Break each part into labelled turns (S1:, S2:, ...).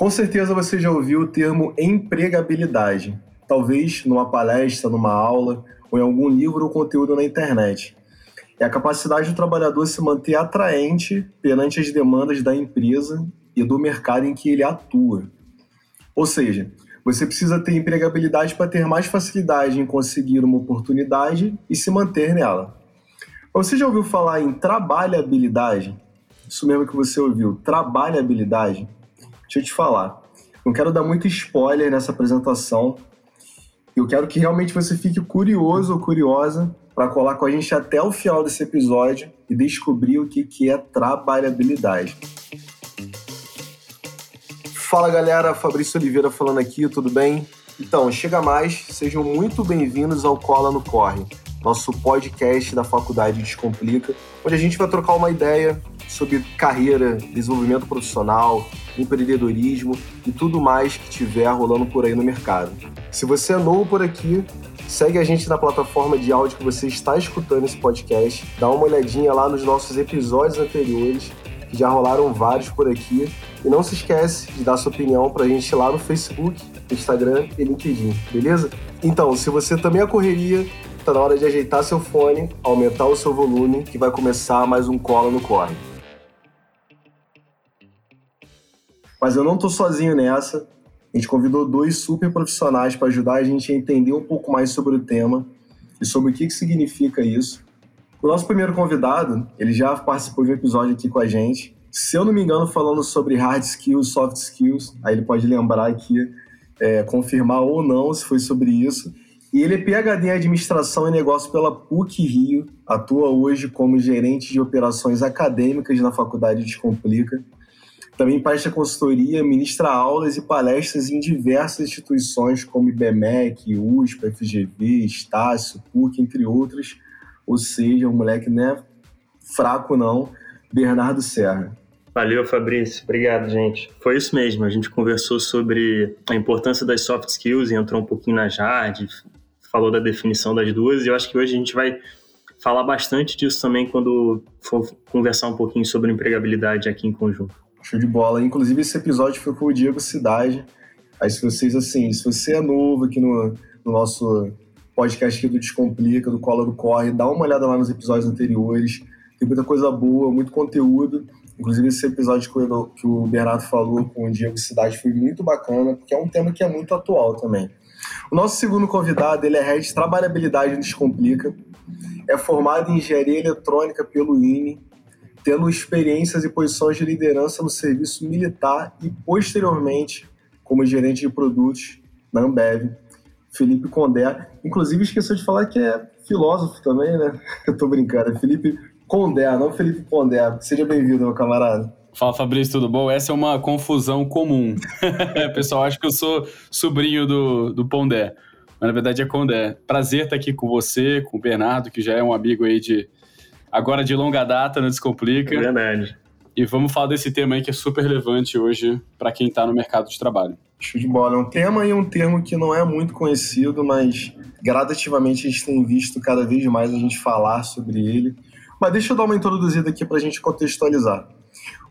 S1: Com certeza você já ouviu o termo empregabilidade, talvez numa palestra, numa aula ou em algum livro ou conteúdo na internet. É a capacidade do trabalhador se manter atraente perante as demandas da empresa e do mercado em que ele atua. Ou seja, você precisa ter empregabilidade para ter mais facilidade em conseguir uma oportunidade e se manter nela. Você já ouviu falar em trabalhabilidade? Isso mesmo que você ouviu, trabalhabilidade. Deixa eu te falar. Não quero dar muito spoiler nessa apresentação. Eu quero que realmente você fique curioso ou curiosa para colar com a gente até o final desse episódio e descobrir o que, que é trabalhabilidade. Fala galera, Fabrício Oliveira falando aqui, tudo bem? Então, chega mais, sejam muito bem-vindos ao Cola no Corre, nosso podcast da Faculdade Descomplica, onde a gente vai trocar uma ideia sobre carreira, desenvolvimento profissional, empreendedorismo e tudo mais que tiver rolando por aí no mercado. Se você é novo por aqui, segue a gente na plataforma de áudio que você está escutando esse podcast, dá uma olhadinha lá nos nossos episódios anteriores, que já rolaram vários por aqui, e não se esquece de dar sua opinião para a gente lá no Facebook, Instagram e LinkedIn, beleza? Então, se você também é correria, tá na hora de ajeitar seu fone, aumentar o seu volume, que vai começar mais um Cola no Corre. Mas eu não estou sozinho nessa. A gente convidou dois super profissionais para ajudar a gente a entender um pouco mais sobre o tema e sobre o que, que significa isso. O nosso primeiro convidado, ele já participou de um episódio aqui com a gente. Se eu não me engano, falando sobre hard skills, soft skills, aí ele pode lembrar aqui, é, confirmar ou não se foi sobre isso. E ele é PhD em Administração e Negócios pela PUC Rio, atua hoje como gerente de operações acadêmicas na Faculdade Descomplica também presta consultoria, ministra aulas e palestras em diversas instituições como IBMEC, USP, FGV, Estácio, PUC, entre outras. Ou seja, um moleque não é fraco não, Bernardo Serra.
S2: Valeu, Fabrício. Obrigado, gente. Foi isso mesmo. A gente conversou sobre a importância das soft skills e entrou um pouquinho na hard, falou da definição das duas, e eu acho que hoje a gente vai falar bastante disso também quando for conversar um pouquinho sobre empregabilidade aqui em conjunto.
S1: Show de bola. Inclusive, esse episódio foi com o Diego Cidade. Aí, se vocês, assim, se você é novo aqui no, no nosso podcast aqui do Descomplica, do Cola do Corre, dá uma olhada lá nos episódios anteriores. Tem muita coisa boa, muito conteúdo. Inclusive, esse episódio que o Bernardo falou com o Diego Cidade foi muito bacana, porque é um tema que é muito atual também. O nosso segundo convidado, ele é head de trabalhabilidade no Descomplica. É formado em engenharia eletrônica pelo INE, tendo experiências e posições de liderança no serviço militar e, posteriormente, como gerente de produtos na Ambev. Felipe Condé, inclusive esqueceu de falar que é filósofo também, né? Eu tô brincando, é Felipe Condé, não Felipe Condé. Seja bem-vindo, meu camarada.
S3: Fala Fabrício, tudo bom? Essa é uma confusão comum. pessoal acha que eu sou sobrinho do, do Pondé, mas na verdade é Condé. Prazer estar aqui com você, com o Bernardo, que já é um amigo aí de, agora de longa data, não Descomplica.
S2: É verdade.
S3: E vamos falar desse tema aí que é super relevante hoje para quem está no mercado de trabalho.
S1: Show de bola. É um tema e um termo que não é muito conhecido, mas gradativamente a gente tem visto cada vez mais a gente falar sobre ele. Mas deixa eu dar uma introduzida aqui para a gente contextualizar.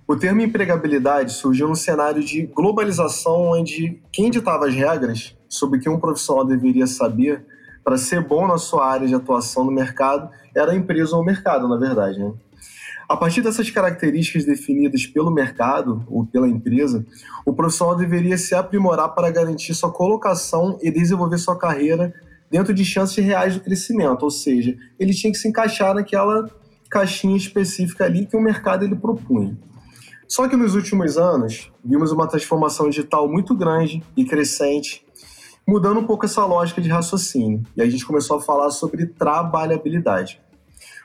S1: O termo empregabilidade surgiu num cenário de globalização onde quem ditava as regras sobre o que um profissional deveria saber para ser bom na sua área de atuação no mercado era a empresa ou o mercado, na verdade. Né? A partir dessas características definidas pelo mercado ou pela empresa, o profissional deveria se aprimorar para garantir sua colocação e desenvolver sua carreira dentro de chances reais de crescimento, ou seja, ele tinha que se encaixar naquela caixinha específica ali que o mercado ele propunha. Só que nos últimos anos, vimos uma transformação digital muito grande e crescente mudando um pouco essa lógica de raciocínio. E a gente começou a falar sobre trabalhabilidade.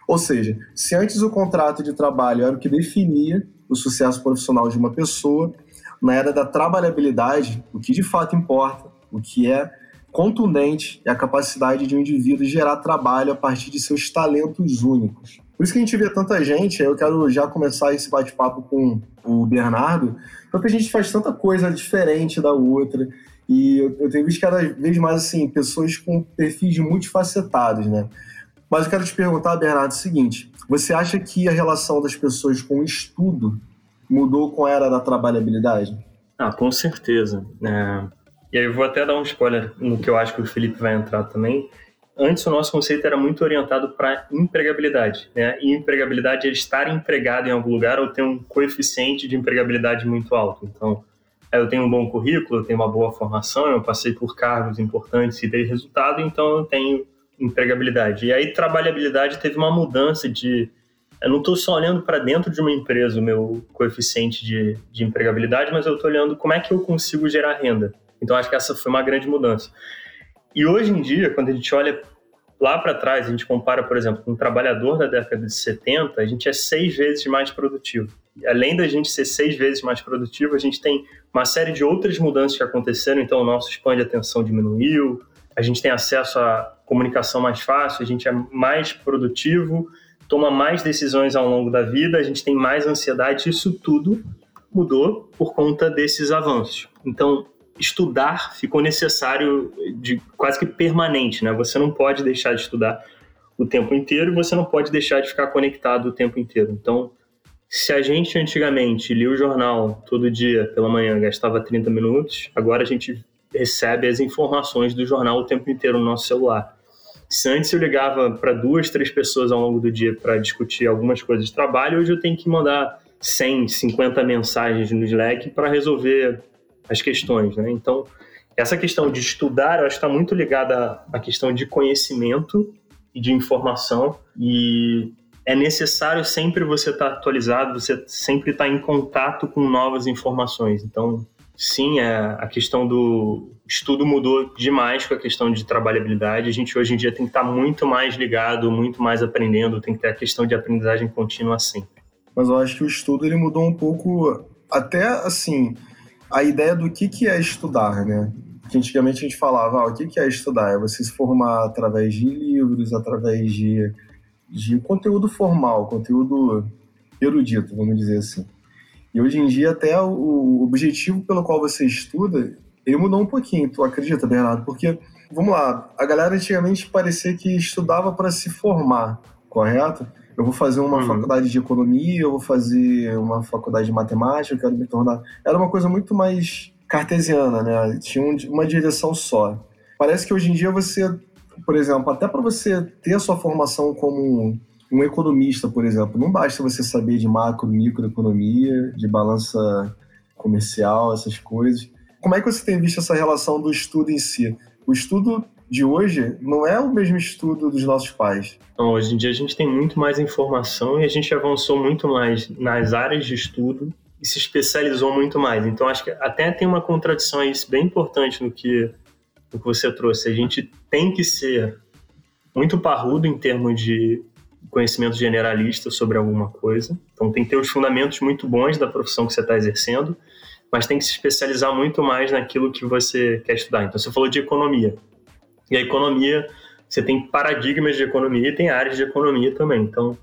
S1: Ou seja, se antes o contrato de trabalho era o que definia o sucesso profissional de uma pessoa, na era da trabalhabilidade, o que de fato importa, o que é contundente é a capacidade de um indivíduo gerar trabalho a partir de seus talentos únicos. Por isso que a gente vê tanta gente, eu quero já começar esse bate-papo com o Bernardo, porque a gente faz tanta coisa diferente da outra, e eu, eu tenho visto cada vez mais assim, pessoas com perfis multifacetados, né? Mas eu quero te perguntar, Bernardo, o seguinte: você acha que a relação das pessoas com o estudo mudou com a era da trabalhabilidade?
S2: Ah, com certeza. É... E aí eu vou até dar um spoiler no que eu acho que o Felipe vai entrar também. Antes o nosso conceito era muito orientado para empregabilidade, né? E empregabilidade é estar empregado em algum lugar ou ter um coeficiente de empregabilidade muito alto. Então, eu tenho um bom currículo, eu tenho uma boa formação, eu passei por cargos importantes e dei resultado, então eu tenho empregabilidade. E aí trabalhabilidade teve uma mudança de eu não estou só olhando para dentro de uma empresa o meu coeficiente de, de empregabilidade, mas eu estou olhando como é que eu consigo gerar renda. Então acho que essa foi uma grande mudança. E hoje em dia, quando a gente olha lá para trás, a gente compara, por exemplo, com um trabalhador da década de 70, a gente é seis vezes mais produtivo. Além da gente ser seis vezes mais produtivo, a gente tem uma série de outras mudanças que aconteceram. Então, o nosso span de atenção diminuiu, a gente tem acesso à comunicação mais fácil, a gente é mais produtivo, toma mais decisões ao longo da vida, a gente tem mais ansiedade, isso tudo mudou por conta desses avanços. Então, estudar ficou necessário de quase que permanente, né? Você não pode deixar de estudar o tempo inteiro e você não pode deixar de ficar conectado o tempo inteiro. Então, se a gente antigamente lia o jornal todo dia pela manhã, gastava 30 minutos, agora a gente recebe as informações do jornal o tempo inteiro no nosso celular. Se antes eu ligava para duas, três pessoas ao longo do dia para discutir algumas coisas de trabalho, hoje eu tenho que mandar 100, 50 mensagens no Slack para resolver as questões. Né? Então, essa questão de estudar, eu acho que está muito ligada à questão de conhecimento e de informação. E é necessário sempre você estar tá atualizado, você sempre estar tá em contato com novas informações. Então, sim, é, a questão do estudo mudou demais com a questão de trabalhabilidade. A gente hoje em dia tem que estar tá muito mais ligado, muito mais aprendendo, tem que ter a questão de aprendizagem contínua sempre.
S1: Mas eu acho que o estudo ele mudou um pouco, até assim, a ideia do que, que é estudar, né? Que antigamente a gente falava, ah, o que, que é estudar? É você se formar através de livros, através de, de conteúdo formal, conteúdo erudito, vamos dizer assim. E hoje em dia, até o objetivo pelo qual você estuda, ele mudou um pouquinho, tu acredita, Bernardo? Porque, vamos lá, a galera antigamente parecia que estudava para se formar, correto? Eu vou fazer uma uhum. faculdade de economia, eu vou fazer uma faculdade de matemática, eu quero me tornar. Era uma coisa muito mais cartesiana, né? Tinha uma direção só. Parece que hoje em dia você, por exemplo, até para você ter a sua formação como um economista, por exemplo, não basta você saber de macro, microeconomia, de balança comercial, essas coisas. Como é que você tem visto essa relação do estudo em si? O estudo de hoje não é o mesmo estudo dos nossos pais.
S2: Não, hoje em dia a gente tem muito mais informação e a gente avançou muito mais nas áreas de estudo e se especializou muito mais. Então acho que até tem uma contradição aí bem importante no que, no que você trouxe. A gente tem que ser muito parrudo em termos de conhecimento generalista sobre alguma coisa. Então tem que ter os fundamentos muito bons da profissão que você está exercendo, mas tem que se especializar muito mais naquilo que você quer estudar. Então você falou de economia. E a economia, você tem paradigmas de economia e tem áreas de economia também. Então,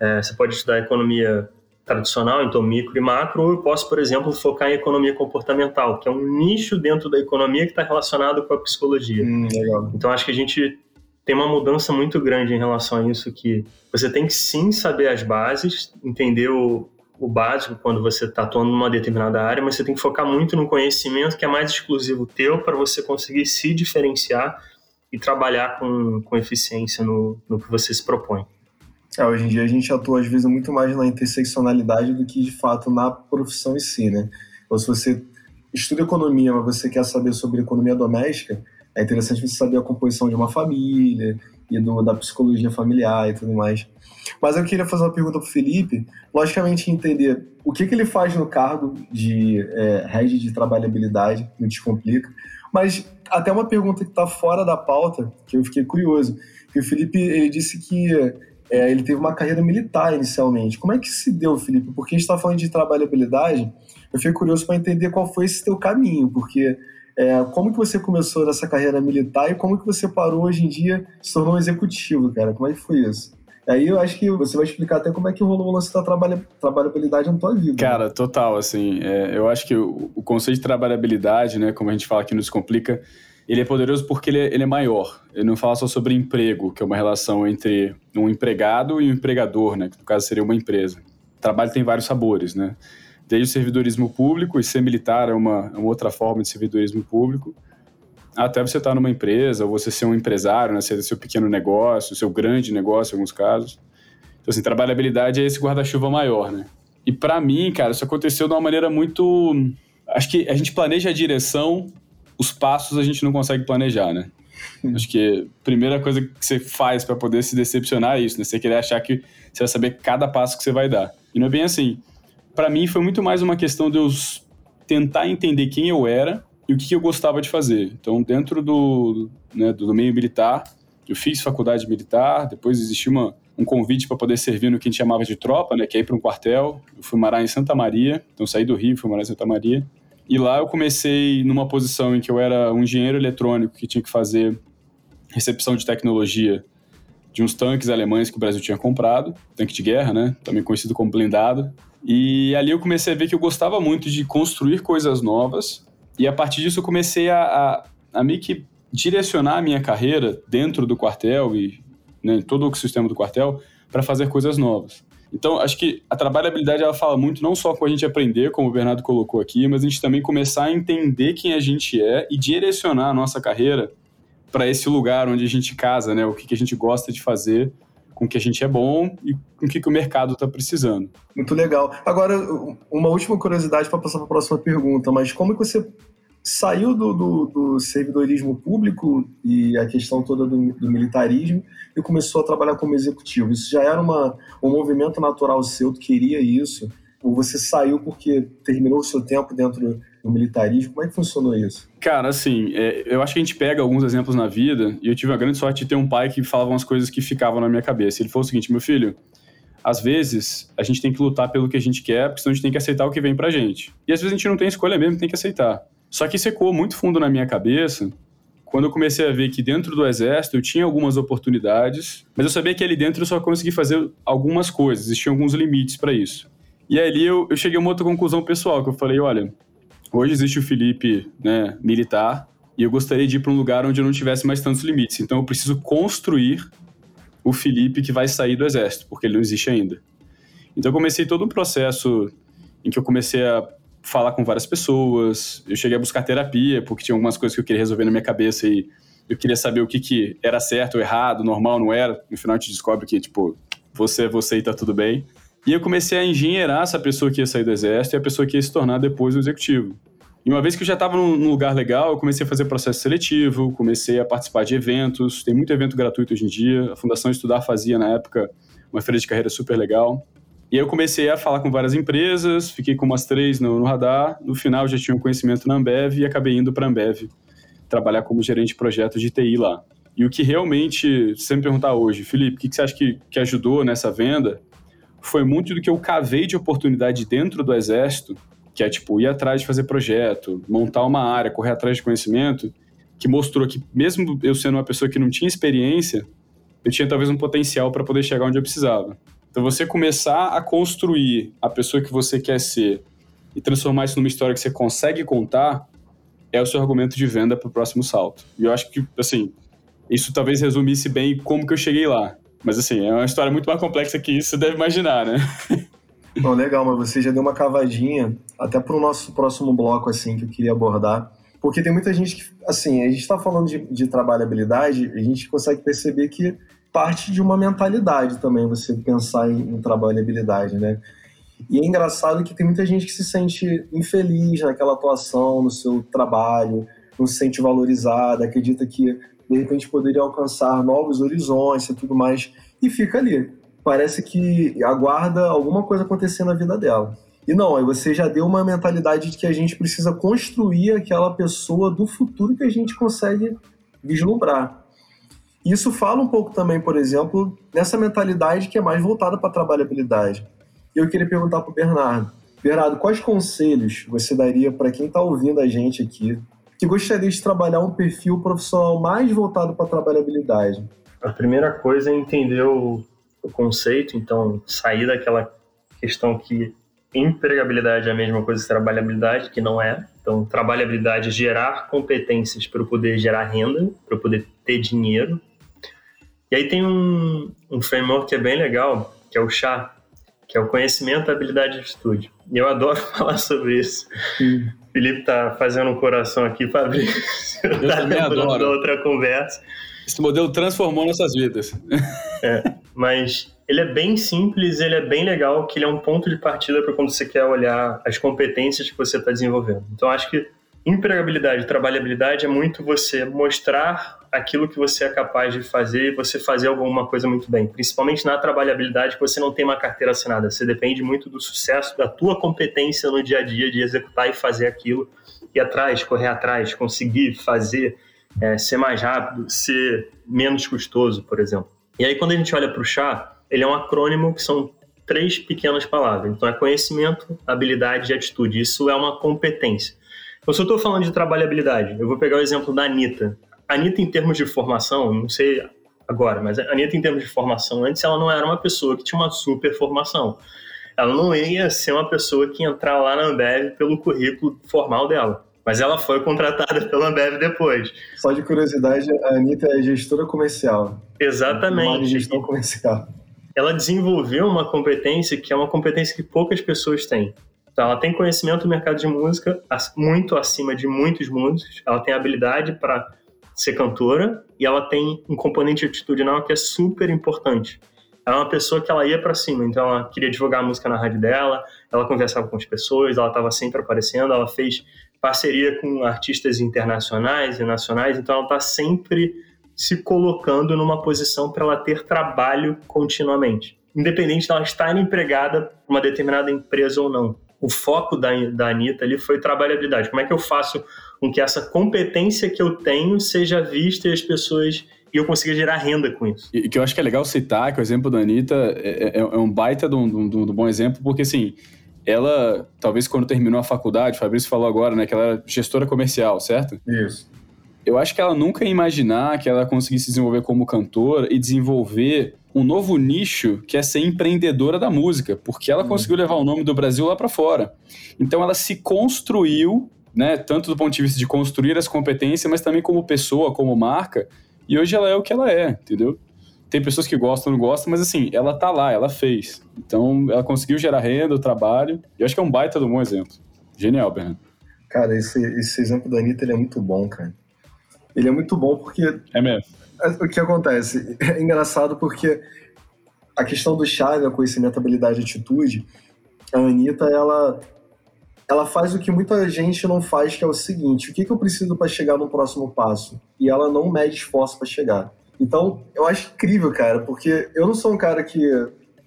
S2: é, você pode estudar economia tradicional, então micro e macro, ou eu posso, por exemplo, focar em economia comportamental, que é um nicho dentro da economia que está relacionado com a psicologia.
S1: Hum,
S2: então, acho que a gente tem uma mudança muito grande em relação a isso, que você tem que sim saber as bases, entender o, o básico quando você está atuando numa determinada área, mas você tem que focar muito no conhecimento que é mais exclusivo teu para você conseguir se diferenciar e trabalhar com, com eficiência no, no que você se propõe.
S1: É, hoje em dia a gente atua às vezes muito mais na interseccionalidade do que de fato na profissão em si, né? Ou se você estuda economia, mas você quer saber sobre economia doméstica, é interessante você saber a composição de uma família e do, da psicologia familiar e tudo mais. Mas eu queria fazer uma pergunta para o Felipe, logicamente entender o que, que ele faz no cargo de é, head de trabalhabilidade, no Descomplica, mas até uma pergunta que está fora da pauta, que eu fiquei curioso, que o Felipe ele disse que é, ele teve uma carreira militar inicialmente. Como é que se deu, Felipe? Porque a gente está falando de trabalhabilidade, eu fiquei curioso para entender qual foi esse teu caminho, porque é, como que você começou nessa carreira militar e como que você parou hoje em dia, se tornou executivo, cara? Como é que foi isso? Aí eu acho que você vai explicar até como é que rolou o lance da trabalha, trabalhabilidade na tua vida.
S3: Cara, né? total, assim, é, eu acho que o, o, conceito de trabalhabilidade, né, como a gente fala aqui no Descomplica, ele é poderoso porque ele é, ele é maior. Ele não fala só sobre emprego, que é uma relação entre um empregado e um empregador, né, que no caso seria uma empresa. O trabalho tem vários sabores, né? desde o servidorismo público, e ser militar é uma, é uma outra forma de servidorismo público, até você estar numa empresa, ou você ser um empresário, né, ser seu pequeno negócio, seu grande negócio em alguns casos. Então, assim, trabalhabilidade é esse guarda-chuva maior, né? E para mim, cara, isso aconteceu de uma maneira muito. Acho que a gente planeja a direção, os passos a gente não consegue planejar, né? Acho que a primeira coisa que você faz para poder se decepcionar é isso, né? Você querer achar que você vai saber cada passo que você vai dar. E não é bem assim. Para mim foi muito mais uma questão de eu tentar entender quem eu era e o que eu gostava de fazer. Então, dentro do, né, do meio militar, eu fiz faculdade militar, depois existiu uma, um convite para poder servir no que a gente chamava de tropa, né, que é ir para um quartel. Eu fui morar em Santa Maria, então saí do Rio, fui morar em Santa Maria. E lá eu comecei numa posição em que eu era um engenheiro eletrônico que tinha que fazer recepção de tecnologia de uns tanques alemães que o Brasil tinha comprado, tanque de guerra, né, também conhecido como blindado. E ali eu comecei a ver que eu gostava muito de construir coisas novas e a partir disso eu comecei a, a, a meio que direcionar a minha carreira dentro do quartel e né, todo o sistema do quartel para fazer coisas novas. Então, acho que a trabalhabilidade ela fala muito não só com a gente aprender, como o Bernardo colocou aqui, mas a gente também começar a entender quem a gente é e direcionar a nossa carreira para esse lugar onde a gente casa, né? O que, que a gente gosta de fazer, com o que a gente é bom e com o que, que o mercado está precisando.
S1: Muito legal. Agora, uma última curiosidade para passar para a próxima pergunta, mas como que você saiu do, do, do, servidorismo público e a questão toda do, do, militarismo e começou a trabalhar como executivo. Isso já era uma, um movimento natural seu, tu queria isso? Ou você saiu porque terminou o seu tempo dentro do militarismo? Como é que funcionou isso?
S3: Cara, assim, é, eu acho que a gente pega alguns exemplos na vida e eu tive a grande sorte de ter um pai que falava umas coisas que ficavam na minha cabeça. Ele falou o seguinte, meu filho, às vezes a gente tem que lutar pelo que a gente quer, porque senão a gente tem que aceitar o que vem pra gente. E às vezes a gente não tem escolha mesmo, tem que aceitar. Só que isso ecoou muito fundo na minha cabeça quando eu comecei a ver que dentro do exército eu tinha algumas oportunidades, mas eu sabia que ali dentro eu só conseguia fazer algumas coisas, existiam alguns limites para isso. E ali eu, eu cheguei a uma outra conclusão pessoal, que eu falei, olha, hoje existe o Felipe né, militar, e eu gostaria de ir para um lugar onde eu não tivesse mais tantos limites. Então eu preciso construir o Felipe que vai sair do exército, porque ele não existe ainda. Então eu comecei todo um processo em que eu comecei a falar com várias pessoas. Eu cheguei a buscar terapia, porque tinha algumas coisas que eu queria resolver na minha cabeça e eu queria saber o que, que era certo ou errado, normal, não era. No final a gente descobre que, tipo, você é você e tá tudo bem. E eu comecei a engenheirar essa pessoa que ia sair do exército e a pessoa que ia se tornar depois o executivo. E uma vez que eu já estava num, lugar legal, eu comecei a fazer processo seletivo, comecei a participar de eventos. Tem muito evento gratuito hoje em dia. A Fundação Estudar fazia, na época, uma feira de carreira super legal. E aí eu comecei a falar com várias empresas, fiquei com umas três no, no radar. No final já tinha um conhecimento na Ambev e acabei indo para a Ambev trabalhar como gerente de projetos de TI lá. E o que realmente, se você me perguntar hoje, Felipe, o que, que você acha que, que ajudou nessa venda? Foi muito do que eu cavei de oportunidade dentro do Exército, que é tipo ir atrás de fazer projeto, montar uma área, correr atrás de conhecimento, que mostrou que mesmo eu sendo uma pessoa que não tinha experiência, eu tinha talvez um potencial para poder chegar onde eu precisava. Então, você começar a construir a pessoa que você quer ser e transformar isso numa história que você consegue contar é o seu argumento de venda para o próximo salto. E eu acho que, assim, isso talvez resumisse bem como que eu cheguei lá. Mas, assim, é uma história muito mais complexa que isso, você deve imaginar, né?
S1: Bom, legal, mas você já deu uma cavadinha até para o nosso próximo bloco, assim, que eu queria abordar. Porque tem muita gente que, assim, a gente está falando de, de trabalhabilidade, a gente consegue perceber que parte de uma mentalidade também, você pensar em, em trabalhabilidade, né? E é engraçado que tem muita gente que se sente infeliz naquela atuação, no seu trabalho, não se sente valorizada, acredita que de repente poderia alcançar novos horizontes e tudo mais, e fica ali. Parece que aguarda alguma coisa acontecer na vida dela. E não, aí você já deu uma mentalidade de que a gente precisa construir aquela pessoa do futuro que a gente consegue vislumbrar. Isso fala um pouco também, por exemplo, nessa mentalidade que é mais voltada para a trabalhabilidade. Eu queria perguntar para o Bernardo. Bernardo, quais conselhos você daria para quem está ouvindo a gente aqui que gostaria de trabalhar um perfil profissional mais voltado para a trabalhabilidade?
S2: A primeira coisa é entender o, o conceito, então sair daquela questão que empregabilidade é a mesma coisa que trabalhabilidade, que não é. Então, trabalhabilidade é gerar competências para eu poder gerar renda, para eu poder ter dinheiro. E aí tem um, um framework que é bem legal, que é o chá, que é o conhecimento, habilidade e atitude. E eu adoro falar sobre isso. Felipe tá fazendo um coração aqui, Fabrício.
S3: Eu tá também adoro.
S2: da outra conversa.
S3: Esse modelo transformou nossas vidas.
S2: É, mas ele é bem simples, ele é bem legal, que ele é um ponto de partida para quando você quer olhar as competências que você está desenvolvendo. Então, acho que empregabilidade, trabalhabilidade é muito você mostrar aquilo que você é capaz de fazer e você fazer alguma coisa muito bem. Principalmente na trabalhabilidade, que você não tem uma carteira assinada. Você depende muito do sucesso, da tua competência no dia a dia de executar e fazer aquilo, ir atrás, correr atrás, conseguir fazer, é, ser mais rápido, ser menos custoso, por exemplo. E aí, quando a gente olha para o chá, ele é um acrônimo que são três pequenas palavras. Então, é conhecimento, habilidade e atitude. Isso é uma competência. Eu estou falando de trabalhabilidade, eu vou pegar o exemplo da Anitta. A Anitta, em termos de formação, não sei agora, mas a Anitta, em termos de formação, antes ela não era uma pessoa que tinha uma super formação. Ela não ia ser uma pessoa que ia entrar lá na Ambev pelo currículo formal dela. Mas ela foi contratada pela Ambev depois.
S1: Só de curiosidade, a Anitta é gestora comercial.
S2: Exatamente. Uma
S1: gestão comercial.
S2: Ela desenvolveu uma competência que é uma competência que poucas pessoas têm. Então, ela tem conhecimento do mercado de música muito acima de muitos músicos. Ela tem habilidade para ser cantora e ela tem um componente atitudinal que é super importante. Ela é uma pessoa que ela ia para cima, então ela queria divulgar a música na rádio dela, ela conversava com as pessoas, ela estava sempre aparecendo, ela fez parceria com artistas internacionais e nacionais, então ela está sempre se colocando numa posição para ela ter trabalho continuamente, independente de ela estar empregada por uma determinada empresa ou não. O foco da, da Anitta ali foi trabalhabilidade. Como é que eu faço com que essa competência que eu tenho seja vista e as pessoas e eu consiga gerar renda com isso.
S3: E que eu acho que é legal citar que o exemplo da Anitta é, é, é um baita de um, de um, bom exemplo, porque assim, ela, talvez quando terminou a faculdade, o Fabrício falou agora, né, que ela era gestora comercial, certo?
S1: Isso.
S3: Eu acho que ela nunca ia imaginar que ela conseguisse se desenvolver como cantora e desenvolver um novo nicho que é ser empreendedora da música, porque ela uhum. conseguiu levar o nome do Brasil lá para fora. Então ela se construiu né, tanto do ponto de vista de construir as competências, mas também como pessoa, como marca, e hoje ela é o que ela é, entendeu? Tem pessoas que gostam não gostam, mas assim, ela tá lá, ela fez. Então, ela conseguiu gerar renda, o trabalho, e eu acho que é um baita um bom exemplo. Genial, Bernardo.
S1: Cara, esse, esse exemplo da Anitta, ele é muito bom, cara. Ele é muito bom porque...
S3: É mesmo.
S1: É, o que acontece? É engraçado porque a questão do né, conhecimento, habilidade e atitude, a Anitta, ela ela faz o que muita gente não faz, que é o seguinte: o que, que eu preciso para chegar no próximo passo? E ela não mede esforço para chegar. Então, eu acho incrível, cara, porque eu não sou um cara que.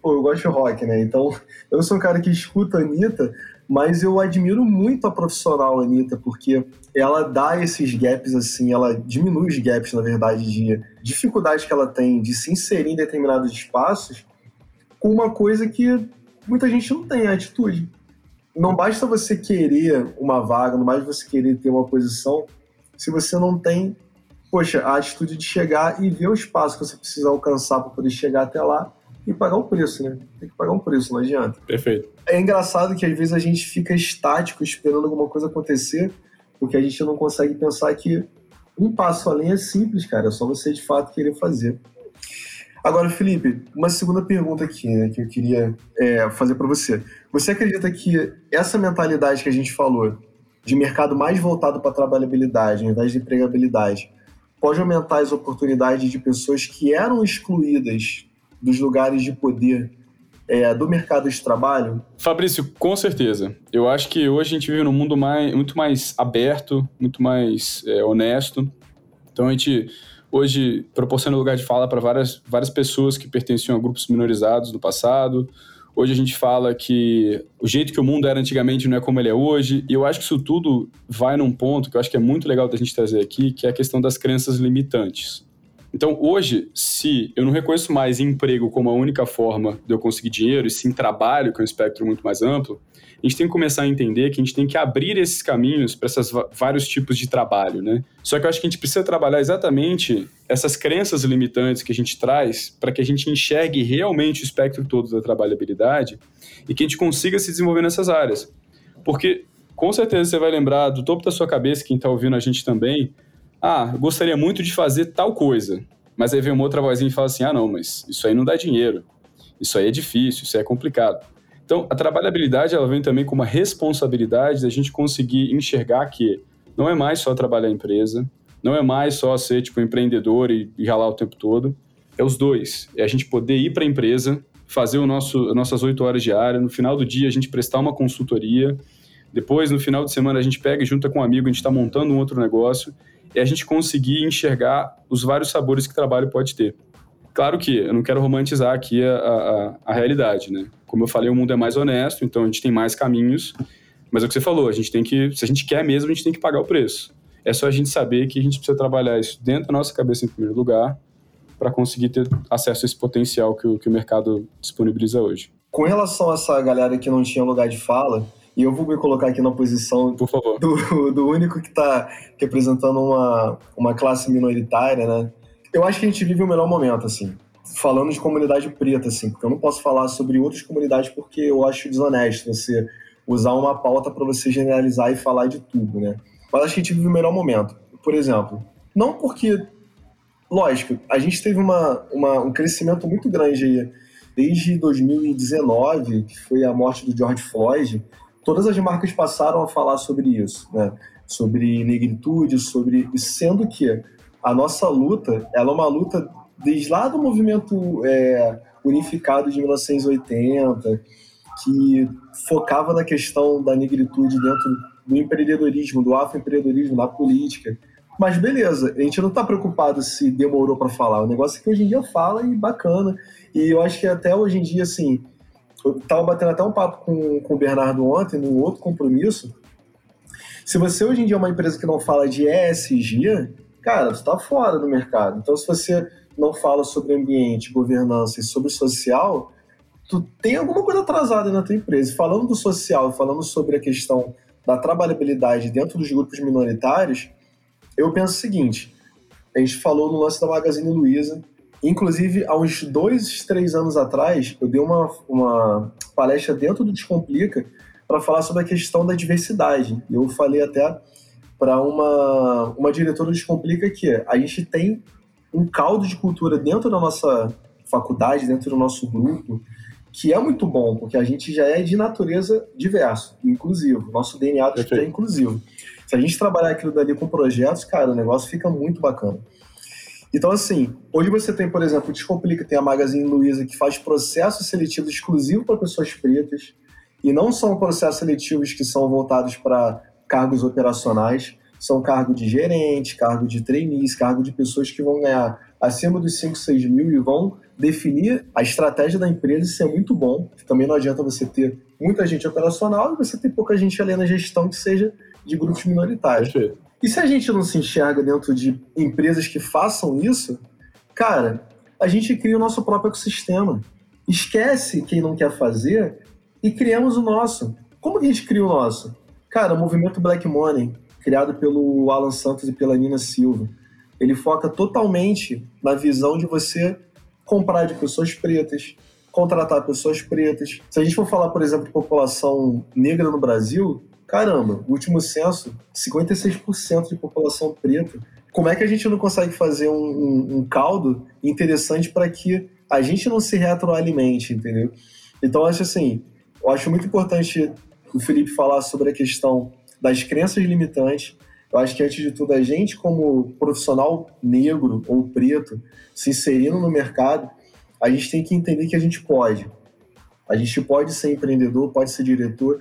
S1: Pô, eu gosto de rock, né? Então, eu não sou um cara que escuta a Anitta, mas eu admiro muito a profissional Anitta, porque ela dá esses gaps, assim, ela diminui os gaps, na verdade, de dificuldade que ela tem de se inserir em determinados espaços com uma coisa que muita gente não tem, a atitude. Não basta você querer uma vaga, não basta você querer ter uma posição, se você não tem, poxa, a atitude de chegar e ver o espaço que você precisa alcançar para poder chegar até lá e pagar o preço, né? Tem que pagar um preço, não adianta.
S3: Perfeito.
S1: É engraçado que às vezes a gente fica estático esperando alguma coisa acontecer, porque a gente não consegue pensar que um passo além é simples, cara, é só você de fato querer fazer. Agora, Felipe, uma segunda pergunta aqui né, que eu queria é, fazer para você. Você acredita que essa mentalidade que a gente falou, de mercado mais voltado para trabalhabilidade, ao invés de empregabilidade, pode aumentar as oportunidades de pessoas que eram excluídas dos lugares de poder é, do mercado de trabalho?
S3: Fabrício, com certeza. Eu acho que hoje a gente vive num mundo mais, muito mais aberto, muito mais é, honesto. Então a gente hoje proporciona lugar de fala para várias, várias pessoas que pertenciam a grupos minorizados no passado. Hoje a gente fala que o jeito que o mundo era antigamente não é como ele é hoje. E eu acho que isso tudo vai num ponto que eu acho que é muito legal da gente trazer aqui, que é a questão das crenças limitantes. Então, hoje, se eu não reconheço mais emprego como a única forma de eu conseguir dinheiro, e sim trabalho, que é um espectro muito mais amplo, a gente tem que começar a entender que a gente tem que abrir esses caminhos para esses vários tipos de trabalho, né? Só que eu acho que a gente precisa trabalhar exatamente essas crenças limitantes que a gente traz para que a gente enxergue realmente o espectro todo da trabalhabilidade e que a gente consiga se desenvolver nessas áreas. Porque, com certeza, você vai lembrar do topo da sua cabeça, quem está ouvindo a gente também, ah, eu gostaria muito de fazer tal coisa. Mas aí vem uma outra vozinha e fala assim, ah, não, mas isso aí não dá dinheiro. Isso aí é difícil, isso aí é complicado. Então, a trabalhabilidade ela vem também com uma responsabilidade da gente conseguir enxergar que não é mais só trabalhar a empresa, não é mais só ser tipo empreendedor e, e ralar o tempo todo. É os dois. É a gente poder ir para a empresa, fazer o nosso, nossas oito horas diárias, no final do dia a gente prestar uma consultoria, depois no final de semana a gente pega e junta com um amigo, a gente está montando um outro negócio, e a gente conseguir enxergar os vários sabores que o trabalho pode ter. Claro que eu não quero romantizar aqui a, a, a realidade, né? Como eu falei, o mundo é mais honesto, então a gente tem mais caminhos. Mas é o que você falou, a gente tem que, se a gente quer mesmo, a gente tem que pagar o preço. É só a gente saber que a gente precisa trabalhar isso dentro da nossa cabeça em primeiro lugar, para conseguir ter acesso a esse potencial que o, que o mercado disponibiliza hoje.
S1: Com relação a essa galera que não tinha lugar de fala, e eu vou me colocar aqui na posição. Do, do único que está representando uma, uma classe minoritária, né? Eu acho que a gente vive o melhor momento, assim falando de comunidade preta, assim, porque eu não posso falar sobre outras comunidades porque eu acho desonesto você usar uma pauta para você generalizar e falar de tudo, né? Mas acho que a gente vive o melhor momento. Por exemplo, não porque, lógico, a gente teve uma, uma, um crescimento muito grande aí desde 2019, que foi a morte do George Floyd, todas as marcas passaram a falar sobre isso, né? Sobre negritude, sobre sendo que a nossa luta, ela é uma luta desde lá do movimento é, unificado de 1980, que focava na questão da negritude dentro do empreendedorismo, do afroempreendedorismo, da política. Mas beleza, a gente não está preocupado se demorou para falar. O negócio é que hoje em dia fala e bacana. E eu acho que até hoje em dia, assim, eu estava batendo até um papo com, com o Bernardo ontem, num outro compromisso. Se você hoje em dia é uma empresa que não fala de ESG, cara, você está fora do mercado. Então, se você não fala sobre ambiente, governança e sobre social, tu tem alguma coisa atrasada na tua empresa. Falando do social, falando sobre a questão da trabalhabilidade dentro dos grupos minoritários, eu penso o seguinte: a gente falou no lance da Magazine Luiza. Inclusive, há uns dois, três anos atrás, eu dei uma, uma palestra dentro do Descomplica para falar sobre a questão da diversidade. Eu falei até para uma, uma diretora do Descomplica que a gente tem um caldo de cultura dentro da nossa faculdade, dentro do nosso grupo, que é muito bom, porque a gente já é de natureza diverso, inclusivo. Nosso DNA é inclusivo. Se a gente trabalhar aquilo dali com projetos, cara, o negócio fica muito bacana. Então, assim, hoje você tem, por exemplo, Descomplica, tem a Magazine Luiza, que faz processos seletivos exclusivos para pessoas pretas, e não são processos seletivos que são voltados para cargos operacionais, são cargo de gerente, cargo de trainees, cargo de pessoas que vão ganhar acima dos 5, 6 mil e vão definir a estratégia da empresa. Isso é muito bom. Também não adianta você ter muita gente operacional e você ter pouca gente ali na gestão que seja de grupos minoritários. Perfeito. E se a gente não se enxerga dentro de empresas que façam isso, cara, a gente cria o nosso próprio ecossistema. Esquece quem não quer fazer e criamos o nosso. Como que a gente cria o nosso? Cara, o movimento Black Money, criado pelo Alan Santos e pela Nina Silva. Ele foca totalmente na visão de você comprar de pessoas pretas, contratar pessoas pretas. Se a gente for falar, por exemplo, de população negra no Brasil, caramba, o último censo, 56% de população preta. Como é que a gente não consegue fazer um, um, um caldo interessante para que a gente não se retroalimente, entendeu? Então, acho assim, eu acho muito importante o Felipe falar sobre a questão das crenças limitantes. Eu acho que, antes de tudo, a gente, como profissional negro ou preto, se inserindo no mercado, a gente tem que entender que a gente pode. A gente pode ser empreendedor, pode ser diretor.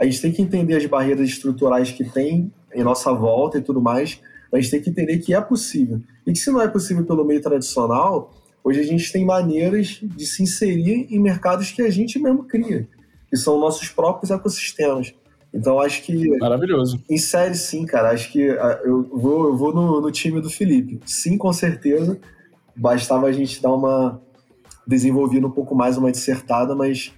S1: A gente tem que entender as barreiras estruturais que tem em nossa volta e tudo mais. A gente tem que entender que é possível. E que se não é possível pelo meio tradicional, hoje a gente tem maneiras de se inserir em mercados que a gente mesmo cria, que são nossos próprios ecossistemas. Então acho que.
S3: Maravilhoso.
S1: Em série, sim, cara. Acho que ah, eu vou, eu vou no, no time do Felipe. Sim, com certeza. Bastava a gente dar uma. desenvolvida um pouco mais uma dissertada, mas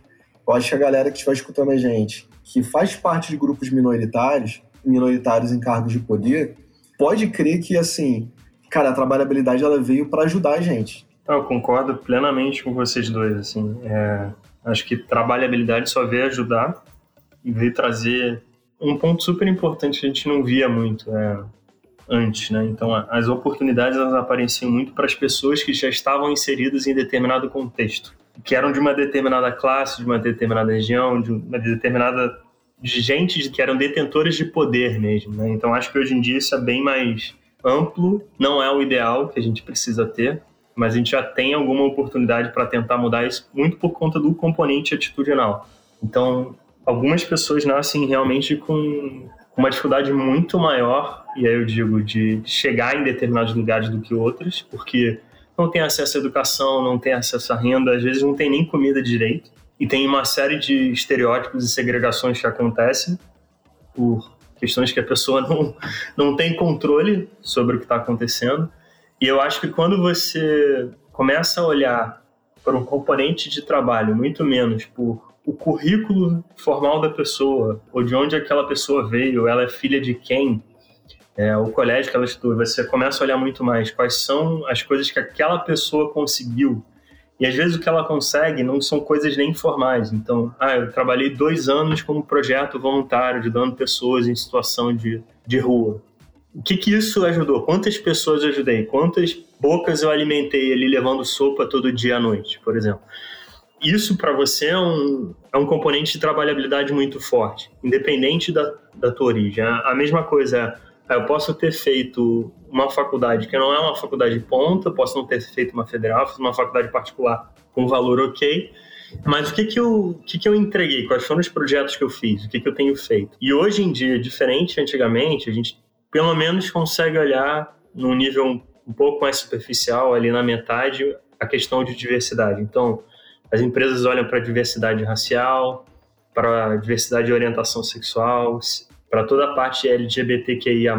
S1: eu acho que a galera que estiver escutando a gente, que faz parte de grupos minoritários, minoritários em cargos de poder, pode crer que, assim, cara, a trabalhabilidade ela veio para ajudar a gente.
S2: Eu concordo plenamente com vocês dois, assim. É, acho que trabalhabilidade só veio ajudar e veio trazer um ponto super importante que a gente não via muito é, antes, né? Então, as oportunidades elas apareciam muito para as pessoas que já estavam inseridas em determinado contexto. Que eram de uma determinada classe, de uma determinada região, de uma determinada de gente que eram detentores de poder mesmo. Né? Então acho que hoje em dia isso é bem mais amplo, não é o ideal que a gente precisa ter, mas a gente já tem alguma oportunidade para tentar mudar isso muito por conta do componente atitudinal. Então, algumas pessoas nascem realmente com uma dificuldade muito maior, e aí eu digo de chegar em determinados lugares do que outras, porque não tem acesso à educação, não tem acesso à renda, às vezes não tem nem comida direito, e tem uma série de estereótipos e segregações que acontecem por questões que a pessoa não, não tem controle sobre o que está acontecendo. E eu acho que quando você começa a olhar para um componente de trabalho, muito menos por o currículo formal da pessoa, ou de onde aquela pessoa veio, ela é filha de quem, é, o colégio que ela estudou, você começa a olhar muito mais quais são as coisas que aquela pessoa conseguiu. E às vezes o que ela consegue não são coisas nem formais. Então, ah, eu trabalhei dois anos como projeto voluntário, ajudando pessoas em situação de, de rua. O que, que isso ajudou? Quantas pessoas eu ajudei? Quantas bocas eu alimentei ali levando sopa todo dia à noite, por exemplo? isso para você é um, é um componente de trabalhabilidade muito forte, independente da, da tua origem. A, mesma coisa é, eu posso ter feito uma faculdade que não é uma faculdade de ponta, posso não ter feito uma federal, fiz uma faculdade particular com valor ok, mas o que que eu, o que que eu entreguei? Quais foram os projetos que eu fiz? O que que eu tenho feito? E hoje em dia, diferente antigamente, a gente pelo menos consegue olhar num nível um pouco mais superficial, ali na metade, a questão de diversidade. Então, as empresas olham para a diversidade racial, para a diversidade de orientação sexual, para toda a parte LGBTQIA+.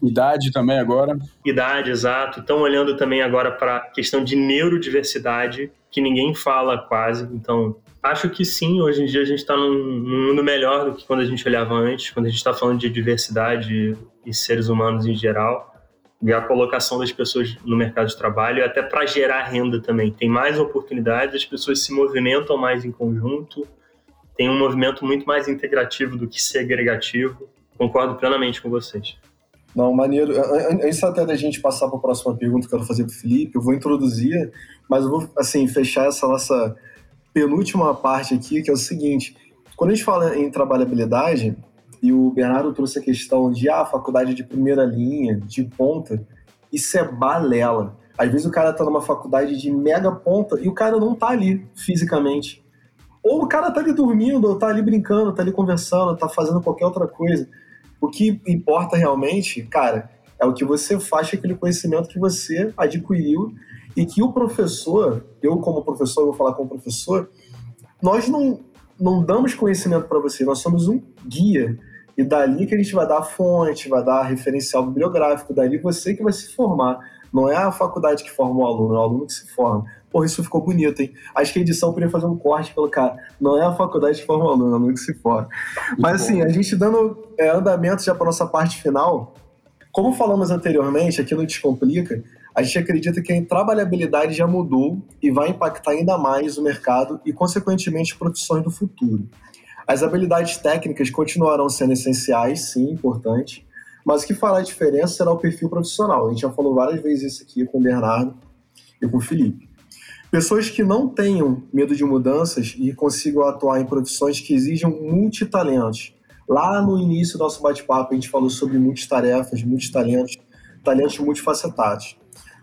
S3: Idade também agora.
S2: Idade, exato. Estão olhando também agora para a questão de neurodiversidade, que ninguém fala quase. Então, acho que sim, hoje em dia a gente está num, num, mundo melhor do que quando a gente olhava antes, quando a gente está falando de diversidade e seres humanos em geral e a colocação das pessoas no mercado de trabalho, até para gerar renda também. Tem mais oportunidades, as pessoas se movimentam mais em conjunto, tem um movimento muito mais integrativo do que segregativo. Concordo plenamente com vocês.
S1: Não, maneiro. Antes até da gente passar para a próxima pergunta que eu quero fazer para o Felipe, eu vou introduzir, mas eu vou assim, fechar essa nossa penúltima parte aqui, que é o seguinte. Quando a gente fala em trabalhabilidade, e o Bernardo trouxe a questão de ah, faculdade de primeira linha, de ponta. Isso é balela. Às vezes o cara tá numa faculdade de mega ponta e o cara não tá ali fisicamente. Ou o cara tá ali dormindo, ou tá ali brincando, tá ali conversando, tá fazendo qualquer outra coisa. O que importa realmente, cara, é o que você faz com aquele conhecimento que você adquiriu e que o professor, eu como professor, eu vou falar como professor, nós não, não damos conhecimento para você, nós somos um guia. E dali que a gente vai dar a fonte, vai dar referencial bibliográfico, dali você que vai se formar. Não é a faculdade que forma o aluno, é o aluno que se forma. Porra, isso ficou bonito, hein? Acho que a edição poderia fazer um corte e colocar. Não é a faculdade que forma aluno, é o aluno que se forma. Muito Mas assim, bom. a gente dando é, andamento já para nossa parte final, como falamos anteriormente, aqui no Descomplica, a gente acredita que a trabalhabilidade já mudou e vai impactar ainda mais o mercado e, consequentemente, profissões do futuro. As habilidades técnicas continuarão sendo essenciais, sim, importante, mas o que fará a diferença será o perfil profissional. A gente já falou várias vezes isso aqui com o Bernardo e com o Felipe. Pessoas que não tenham medo de mudanças e consigam atuar em profissões que exijam multitalentos. Lá no início do nosso bate-papo, a gente falou sobre multitarefas, multitalentos, talentos multifacetados.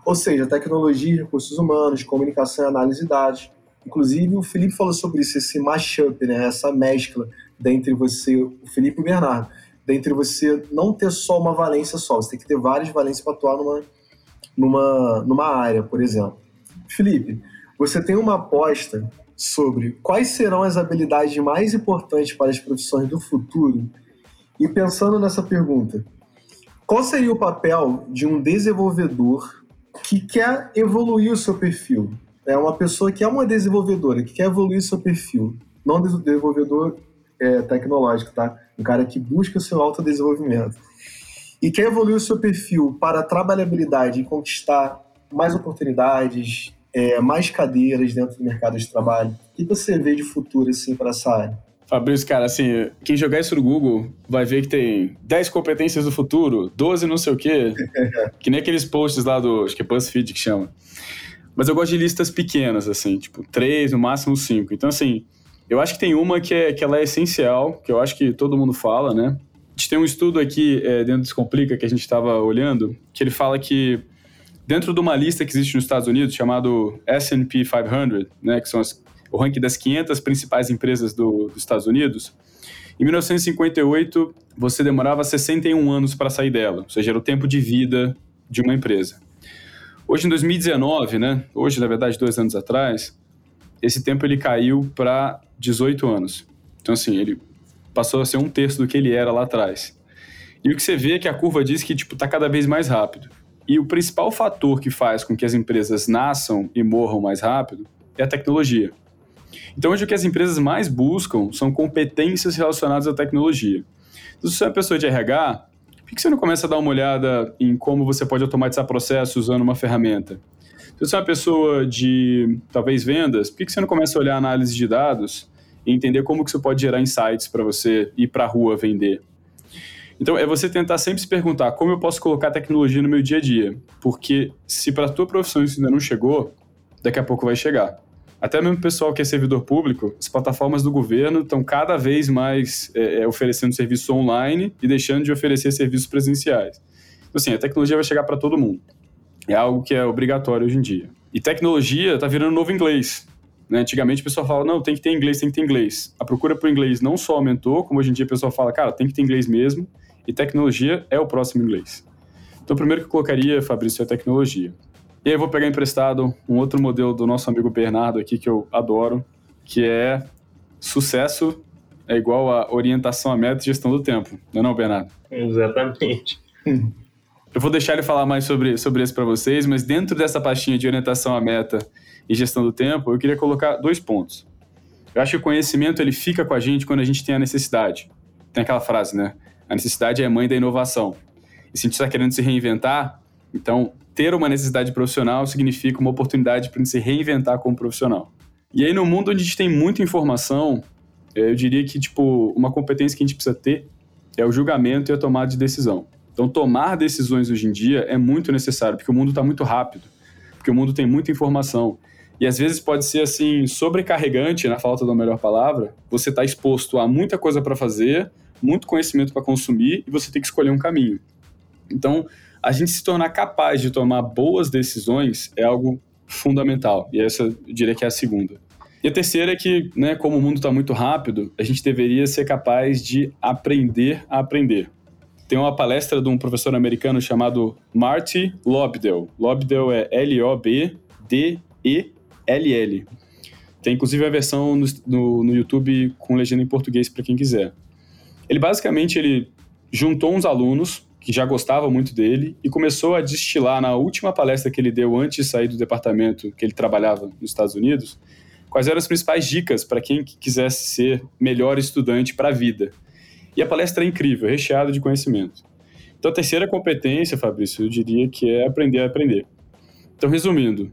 S1: Ou seja, tecnologia, recursos humanos, comunicação e análise de dados, Inclusive, o Felipe falou sobre isso, esse mashup, né? essa mescla dentre você, o Felipe e o Bernardo, dentre você não ter só uma valência só, você tem que ter várias valências para atuar numa, numa, numa área, por exemplo. Felipe, você tem uma aposta sobre quais serão as habilidades mais importantes para as profissões do futuro? E pensando nessa pergunta, qual seria o papel de um desenvolvedor que quer evoluir o seu perfil? é uma pessoa que é uma desenvolvedora, que quer evoluir seu perfil. Não desenvolvedor é, tecnológico, tá? Um cara que busca o seu autodesenvolvimento. E quer evoluir o seu perfil para trabalhabilidade e conquistar mais oportunidades, é, mais cadeiras dentro do mercado de trabalho. O que você vê de futuro, assim, para essa área?
S3: Fabrício, cara, assim, quem jogar isso no Google vai ver que tem 10 competências do futuro, 12 não sei o quê, que nem aqueles posts lá do, acho que é BuzzFeed que chama. Mas eu gosto de listas pequenas, assim, tipo, três, no máximo cinco. Então, assim, eu acho que tem uma que, é, que ela é essencial, que eu acho que todo mundo fala, né? A gente tem um estudo aqui é, dentro do Descomplica que a gente estava olhando, que ele fala que dentro de uma lista que existe nos Estados Unidos, chamado S&P 500, né, que são as, o ranking das 500 principais empresas do, dos Estados Unidos, em 1958 você demorava 61 anos para sair dela, ou seja, era o tempo de vida de uma empresa. Hoje, em 2019, né, hoje, na verdade, dois anos atrás, esse tempo ele caiu para 18 anos. Então, assim, ele passou a ser um terço do que ele era lá atrás. E o que você vê é que a curva diz que tipo está cada vez mais rápido. E o principal fator que faz com que as empresas nasçam e morram mais rápido é a tecnologia. Então, hoje o que as empresas mais buscam são competências relacionadas à tecnologia. Então, se você é uma pessoa de RH, por que você não começa a dar uma olhada em como você pode automatizar processos usando uma ferramenta? Se você é uma pessoa de, talvez, vendas, por que você não começa a olhar análise de dados e entender como que isso pode gerar insights para você ir para a rua vender? Então, é você tentar sempre se perguntar como eu posso colocar tecnologia no meu dia a dia. Porque se para a tua profissão isso ainda não chegou, daqui a pouco vai chegar. Até mesmo o pessoal que é servidor público, as plataformas do governo estão cada vez mais é, é, oferecendo serviço online e deixando de oferecer serviços presenciais. Então, assim, a tecnologia vai chegar para todo mundo. É algo que é obrigatório hoje em dia. E tecnologia está virando novo inglês. Né? Antigamente o pessoal fala, não, tem que ter inglês, tem que ter inglês. A procura por inglês não só aumentou, como hoje em dia o pessoal fala, cara, tem que ter inglês mesmo, e tecnologia é o próximo inglês. Então, o primeiro que eu colocaria, Fabrício, é tecnologia. E aí eu vou pegar emprestado um outro modelo do nosso amigo Bernardo aqui, que eu adoro, que é sucesso é igual a orientação à meta e gestão do tempo. Não é não, Bernardo?
S2: Exatamente.
S3: Eu vou deixar ele falar mais sobre, sobre isso para vocês, mas dentro dessa pastinha de orientação à meta e gestão do tempo, eu queria colocar dois pontos. Eu acho que o conhecimento ele fica com a gente quando a gente tem a necessidade. Tem aquela frase, né? A necessidade é mãe da inovação. E se a gente está querendo se reinventar, então ter uma necessidade profissional significa uma oportunidade para a gente se reinventar como profissional. E aí, no mundo onde a gente tem muita informação, é, eu diria que tipo uma competência que a gente precisa ter é o julgamento e a tomada de decisão. Então, tomar decisões hoje em dia é muito necessário, porque o mundo está muito rápido, porque o mundo tem muita informação. E às vezes pode ser assim, sobrecarregante, na falta da melhor palavra, você está exposto a muita coisa para fazer, muito conhecimento para consumir e você tem que escolher um caminho. Então, a gente se tornar capaz de tomar boas decisões é algo fundamental. E essa eu diria que é a segunda. E a terceira é que, né, como o mundo está muito rápido, a gente deveria ser capaz de aprender a aprender tem uma palestra de um professor americano chamado Marty Lobdell. Lobdell é L-O-B-D-E-L-L. Tem inclusive a versão no, no, no YouTube com legenda em português para quem quiser. Ele basicamente ele juntou uns alunos que já gostavam muito dele e começou a destilar na última palestra que ele deu antes de sair do departamento que ele trabalhava nos Estados Unidos, quais eram as principais dicas para quem quisesse ser melhor estudante para a vida. E a palestra é incrível, recheada de conhecimento. Então, a terceira competência, Fabrício, eu diria que é aprender a aprender. Então, resumindo,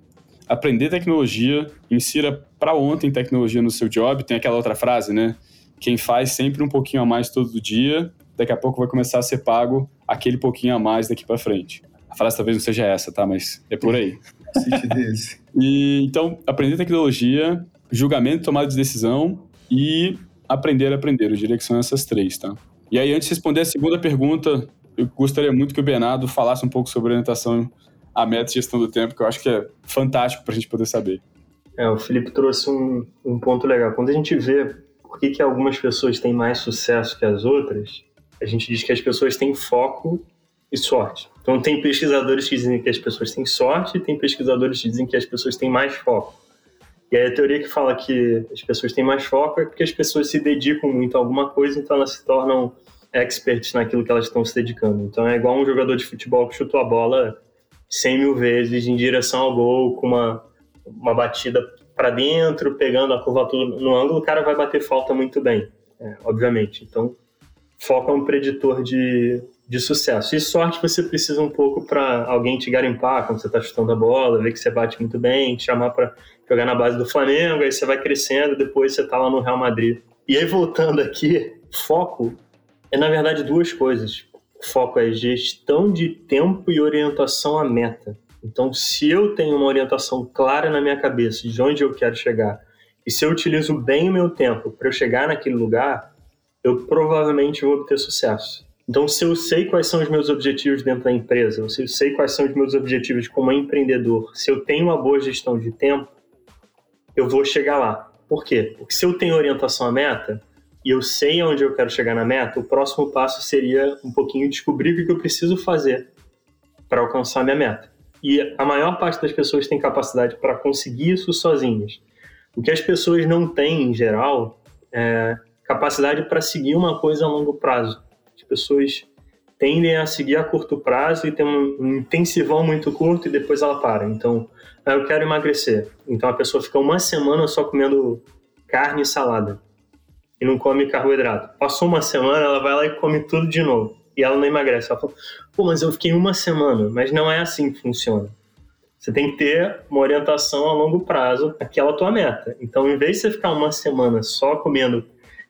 S3: aprender tecnologia, insira para ontem tecnologia no seu job. Tem aquela outra frase, né? Quem faz sempre um pouquinho a mais todo dia, daqui a pouco vai começar a ser pago aquele pouquinho a mais daqui para frente. A frase talvez não seja essa, tá? Mas é por aí. e, então, aprender tecnologia, julgamento, tomada de decisão e aprender a aprender. Eu diria que são essas três, tá? E aí, antes de responder a segunda pergunta, eu gostaria muito que o Bernardo falasse um pouco sobre orientação à meta e gestão do tempo, que eu acho que é fantástico para a gente poder saber.
S2: É, o Felipe trouxe um, um ponto legal. Quando a gente vê por que, que algumas pessoas têm mais sucesso que as outras, a gente diz que as pessoas têm foco e sorte. Então, tem pesquisadores que dizem que as pessoas têm sorte e tem pesquisadores que dizem que as pessoas têm mais foco. E aí a teoria que fala que as pessoas têm mais foco é porque as pessoas se dedicam muito a alguma coisa, então elas se tornam experts naquilo que elas estão se dedicando. Então é igual um jogador de futebol que chutou a bola 100 mil vezes em direção ao gol, com uma, uma batida para dentro, pegando a curvatura no ângulo, o cara vai bater falta muito bem, é, obviamente. Então, foco é um preditor de, de sucesso. E sorte você precisa um pouco para alguém te garimpar quando você está chutando a bola, ver que você bate muito bem, te chamar para jogar na base do Flamengo, aí você vai crescendo, depois você tá lá no Real Madrid. E aí, voltando aqui, foco é na verdade duas coisas. Foco é gestão de tempo e orientação à meta. Então, se eu tenho uma orientação clara na minha cabeça de onde eu quero chegar, e se eu utilizo bem o meu tempo para eu chegar naquele lugar, eu provavelmente vou obter sucesso. Então, se eu sei quais são os meus objetivos dentro da empresa, se eu sei quais são os meus objetivos como empreendedor, se eu tenho uma boa gestão de tempo, eu vou chegar lá. Por quê? Porque se eu tenho orientação à meta e eu sei aonde eu quero chegar na meta, o próximo passo seria um pouquinho descobrir o que eu preciso fazer para alcançar minha meta. E a maior parte das pessoas tem capacidade para conseguir isso sozinhas. O que as pessoas não têm, em geral, é capacidade para seguir uma coisa a longo prazo. As pessoas tendem a seguir a curto prazo e tem um intensivão muito curto e depois ela para. Então, ah, eu quero emagrecer. Então a pessoa fica uma semana só comendo carne e salada e não come carboidrato. Passou uma semana, ela vai lá e come tudo de novo. E ela não emagrece. Ela fala, pô, mas eu fiquei uma semana. Mas não é assim que funciona. Você tem que ter uma orientação a longo prazo, aquela tua meta. Então, em vez de você ficar uma semana só comendo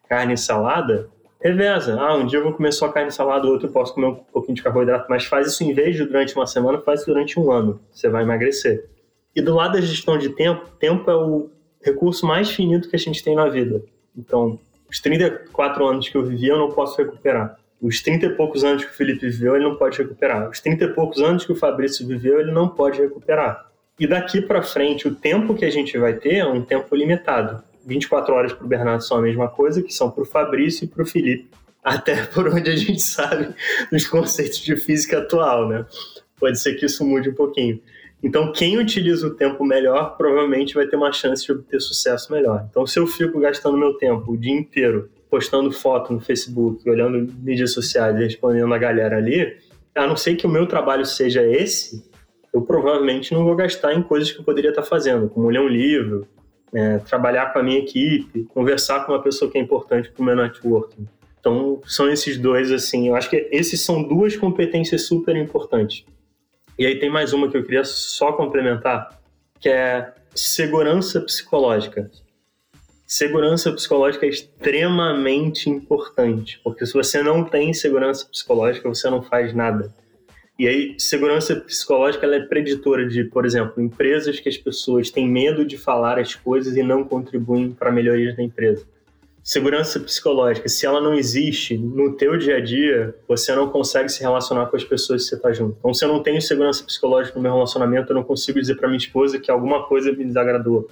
S2: carne e salada, reveza. Ah, um dia eu vou comer só carne e salada, outro eu posso comer um pouquinho de carboidrato, mas faz isso em vez de durante uma semana, faz isso durante um ano. Você vai emagrecer. E do lado da gestão de tempo, tempo é o recurso mais finito que a gente tem na vida. Então, os 34 anos que eu vivi, eu não posso recuperar. Os 30 e poucos anos que o Felipe viveu, ele não pode recuperar. Os 30 e poucos anos que o Fabrício viveu, ele não pode recuperar. E daqui para frente, o tempo que a gente vai ter é um tempo limitado. 24 horas para o Bernardo são a mesma coisa, que são para o Fabrício e para o Felipe. Até por onde a gente sabe dos conceitos de física atual, né? Pode ser que isso mude um pouquinho. Então, quem utiliza o tempo melhor provavelmente vai ter uma chance de obter sucesso melhor. Então, se eu fico gastando meu tempo o dia inteiro postando foto no Facebook, olhando mídias sociais, respondendo a galera ali, a não ser que o meu trabalho seja esse, eu provavelmente não vou gastar em coisas que eu poderia estar fazendo, como ler um livro, é, trabalhar com a minha equipe, conversar com uma pessoa que é importante para o meu networking. Então, são esses dois, assim, eu acho que esses são duas competências super importantes. E aí tem mais uma que eu queria só complementar, que é segurança psicológica. Segurança psicológica é extremamente importante, porque se você não tem segurança psicológica, você não faz nada. E aí, segurança psicológica ela é preditora de, por exemplo, empresas que as pessoas têm medo de falar as coisas e não contribuem para a melhoria da empresa segurança psicológica, se ela não existe no teu dia a dia, você não consegue se relacionar com as pessoas que você está junto. Então, se eu não tenho segurança psicológica no meu relacionamento, eu não consigo dizer para minha esposa que alguma coisa me desagradou.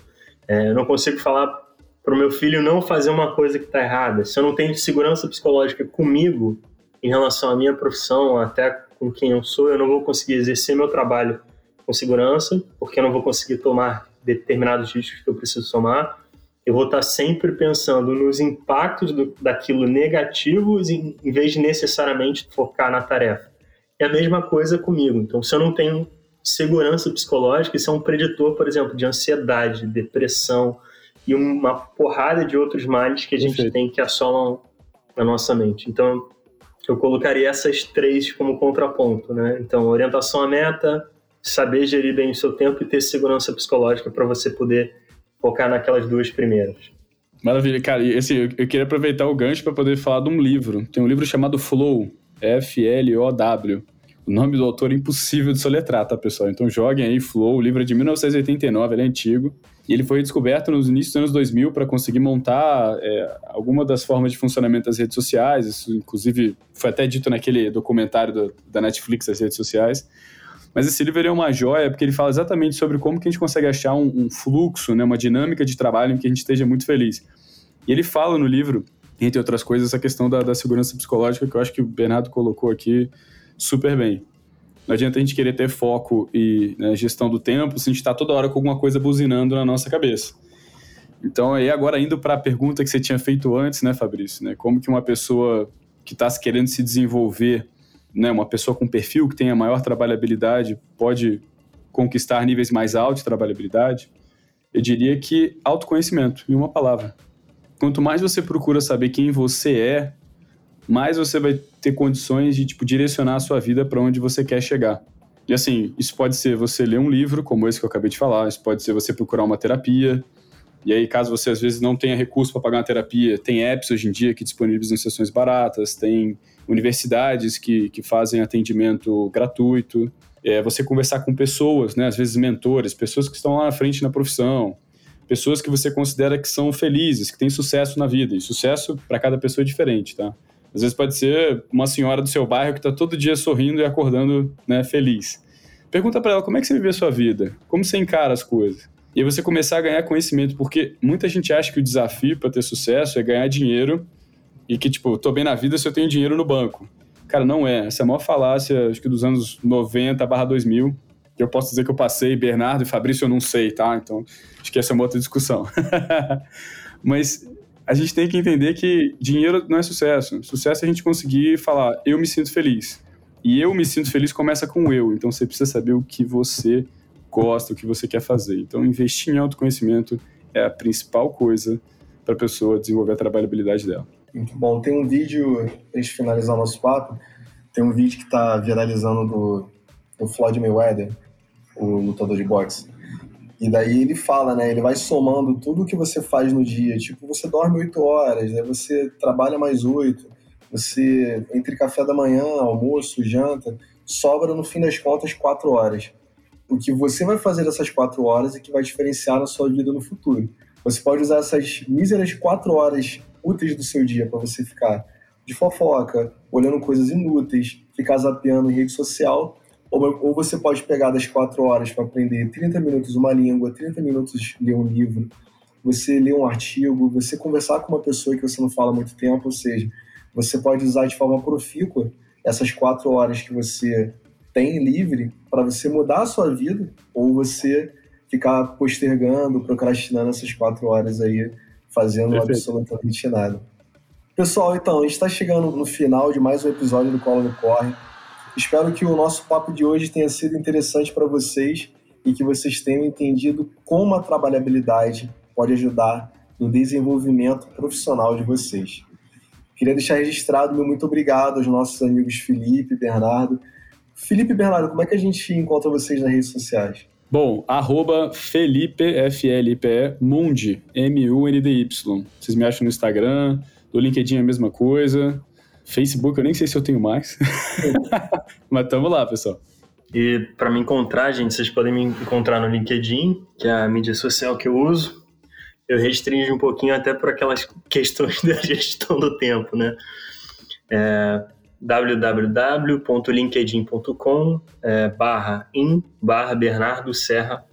S2: É, eu não consigo falar para o meu filho não fazer uma coisa que está errada. Se eu não tenho segurança psicológica comigo em relação à minha profissão, até com quem eu sou, eu não vou conseguir exercer meu trabalho com segurança, porque eu não vou conseguir tomar determinados riscos que eu preciso tomar eu vou estar sempre pensando nos impactos do, daquilo negativos em, em vez de necessariamente focar na tarefa. É a mesma coisa comigo. Então, se eu não tenho segurança psicológica, isso é um preditor, por exemplo, de ansiedade, depressão e uma porrada de outros males que a gente Perfeito. tem que assolam a nossa mente. Então, eu colocaria essas três como contraponto, né? Então, orientação à meta, saber gerir bem o seu tempo e ter segurança psicológica para você poder focar naquelas duas primeiras.
S3: Maravilha, cara. E assim, eu queria aproveitar o gancho para poder falar de um livro. Tem um livro chamado Flow, F-L-O-W. O nome do autor é impossível de soletrar, tá, pessoal? Então joguem aí Flow, o livro é de 1989, ele é antigo. E ele foi redescoberto nos inícios dos anos 2000 para conseguir montar é, alguma das formas de funcionamento das redes sociais. Isso, inclusive, foi até dito naquele documentário do, da Netflix, das redes sociais. Mas esse livro é uma joia porque ele fala exatamente sobre como que a gente consegue achar um, um fluxo, né, uma dinâmica de trabalho em que a gente esteja muito feliz. E ele fala no livro, entre outras coisas, essa questão da, da segurança psicológica que eu acho que o Bernardo colocou aqui super bem. Não adianta a gente querer ter foco e né, gestão do tempo se a gente está toda hora com alguma coisa buzinando na nossa cabeça. Então, aí agora indo para a pergunta que você tinha feito antes, né, Fabrício, né, como que uma pessoa que está querendo se desenvolver né, uma pessoa com perfil que tenha maior trabalhabilidade pode conquistar níveis mais altos de trabalhabilidade? Eu diria que autoconhecimento, em uma palavra. Quanto mais você procura saber quem você é, mais você vai ter condições de tipo, direcionar a sua vida para onde você quer chegar. E assim, isso pode ser você ler um livro, como esse que eu acabei de falar, isso pode ser você procurar uma terapia, E aí, caso você às vezes não tenha recurso para pagar uma terapia, tem apps hoje em dia que disponibilizam sessões baratas, tem universidades que, que fazem atendimento gratuito. É, você conversar com pessoas, né, às vezes mentores, pessoas que estão lá na frente na profissão, pessoas que você considera que são felizes, que têm sucesso na vida. E sucesso para cada pessoa é diferente, tá? Às vezes pode ser uma senhora do seu bairro que está todo dia sorrindo e acordando né, feliz. Pergunta para ela como é que você vive a sua vida, como você encara as coisas. E aí você começar a ganhar conhecimento, porque muita gente acha que o desafio para ter sucesso é ganhar dinheiro e que, tipo, tô bem na vida se eu tenho dinheiro no banco. Cara, não é. Essa é a maior falácia, acho que dos anos 90 barra 2000, que eu posso dizer que eu passei, Bernardo e Fabrício eu não sei, tá? Então, acho que essa é uma outra discussão. Mas a gente tem que entender que dinheiro não é sucesso. Sucesso é a gente conseguir falar, eu me sinto feliz. E eu me sinto feliz começa com eu. Então, você precisa saber o que você gosta, o que você quer fazer. Então, investir em autoconhecimento é a principal coisa para a pessoa desenvolver a trabalhabilidade dela.
S1: Muito bom. Tem um vídeo, para finalizar o nosso papo, tem um vídeo que está viralizando do, do Floyd Mayweather, o lutador de boxe. E daí ele fala, né? Ele vai somando tudo o que você faz no dia. Tipo, você dorme oito horas, né? Você trabalha mais oito. Você, entre café da manhã, almoço, janta, sobra no fim das contas quatro horas o que você vai fazer dessas quatro horas e que vai diferenciar na sua vida no futuro. Você pode usar essas míseras quatro horas úteis do seu dia para você ficar de fofoca, olhando coisas inúteis, ficar zapeando em rede social, ou, ou você pode pegar das quatro horas para aprender 30 minutos uma língua, 30 minutos ler um livro, você ler um artigo, você conversar com uma pessoa que você não fala há muito tempo, ou seja, você pode usar de forma profícua essas quatro horas que você tem livre para você mudar a sua vida ou você ficar postergando, procrastinando essas quatro horas aí, fazendo Perfeito. absolutamente nada. Pessoal, então, a gente está chegando no final de mais um episódio do Colo do Corre. Espero que o nosso papo de hoje tenha sido interessante para vocês e que vocês tenham entendido como a trabalhabilidade pode ajudar no desenvolvimento profissional de vocês. Queria deixar registrado meu muito obrigado aos nossos amigos Felipe e Bernardo Felipe Bernardo, como é que a gente encontra vocês nas redes sociais?
S3: Bom, arroba Felipe, F-L-P-E, Mundi, M-U-N-D-Y. Vocês me acham no Instagram, do LinkedIn é a mesma coisa. Facebook eu nem sei se eu tenho mais. Mas tamo lá, pessoal.
S2: E para me encontrar, gente, vocês podem me encontrar no LinkedIn, que é a mídia social que eu uso. Eu restringo um pouquinho até por aquelas questões da gestão do tempo, né? É, www.linkedin.com é, barra in barra Bernardo Serra.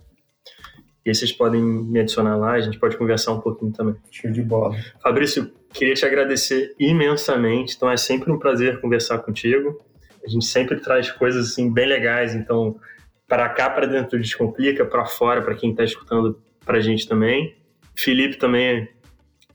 S2: E aí vocês podem me adicionar lá, a gente pode conversar um pouquinho também.
S1: Show de bola.
S2: Fabrício, queria te agradecer imensamente. Então é sempre um prazer conversar contigo. A gente sempre traz coisas assim bem legais. Então, para cá, para dentro do Descomplica, para fora, para quem está escutando para a gente também. Felipe também é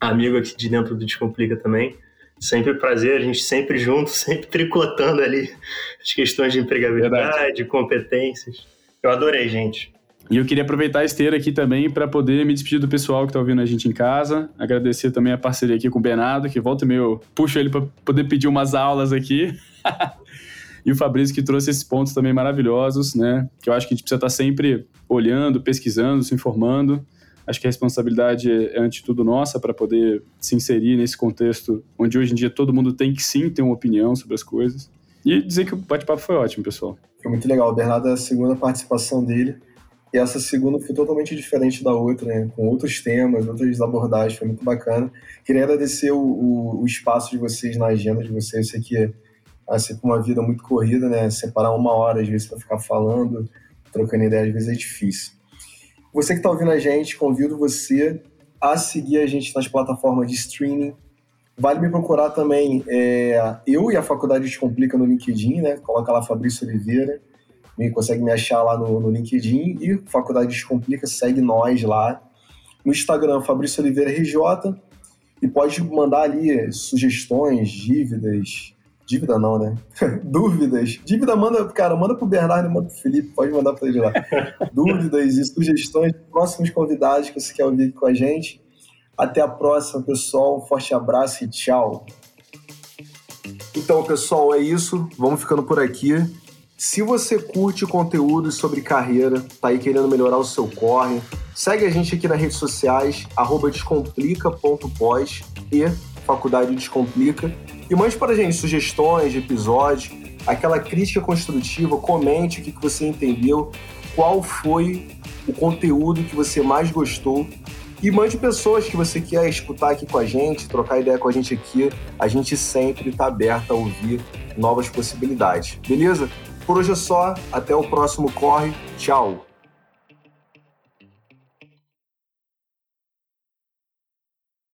S2: amigo aqui de dentro do Descomplica também. Sempre prazer, a gente sempre junto, sempre tricotando ali as questões de empregabilidade, Verdade. competências. Eu adorei, gente.
S3: E eu queria aproveitar a esteira aqui também para poder me despedir do pessoal que está ouvindo a gente em casa. Agradecer também a parceria aqui com o Bernardo, que volta e meio puxo ele para poder pedir umas aulas aqui. e o Fabrício que trouxe esses pontos também maravilhosos, né? Que eu acho que a gente precisa estar tá sempre olhando, pesquisando, se informando. Acho que a responsabilidade é, ante de tudo, nossa para poder se inserir nesse contexto onde hoje em dia todo mundo tem que sim ter uma opinião sobre as coisas. E dizer que o bate-papo foi ótimo, pessoal.
S1: Foi muito legal. O Bernardo é a segunda participação dele. E essa segunda foi totalmente diferente da outra, né? Com outros temas, outras abordagens, foi muito bacana. Queria agradecer o, o, o espaço de vocês na agenda de vocês. Eu sei que é uma vida muito corrida, né? Separar uma hora, às vezes, para ficar falando, trocando ideia, às vezes é difícil. Você que está ouvindo a gente, convido você a seguir a gente nas plataformas de streaming. Vale me procurar também, é, eu e a Faculdade Descomplica no LinkedIn, né? Coloca lá Fabrício Oliveira, me consegue me achar lá no, no LinkedIn e Faculdade Descomplica, segue nós lá. No Instagram, Fabrício Oliveira RJ, e pode mandar ali sugestões, dívidas, Dívida não, né? Dúvidas. Dívida manda, cara, manda pro Bernardo manda pro Felipe, pode mandar pra ele lá. Dúvidas e sugestões próximos convidados que você quer ouvir aqui com a gente. Até a próxima, pessoal. Um forte abraço e tchau. Então, pessoal, é isso. Vamos ficando por aqui. Se você curte conteúdo sobre carreira, tá aí querendo melhorar o seu corre, segue a gente aqui nas redes sociais, descomplica.pós e Faculdade Descomplica. E mande para a gente sugestões de episódios, aquela crítica construtiva, comente o que você entendeu, qual foi o conteúdo que você mais gostou e mande pessoas que você quer escutar aqui com a gente, trocar ideia com a gente aqui. A gente sempre está aberto a ouvir novas possibilidades. Beleza? Por hoje é só. Até o próximo Corre. Tchau.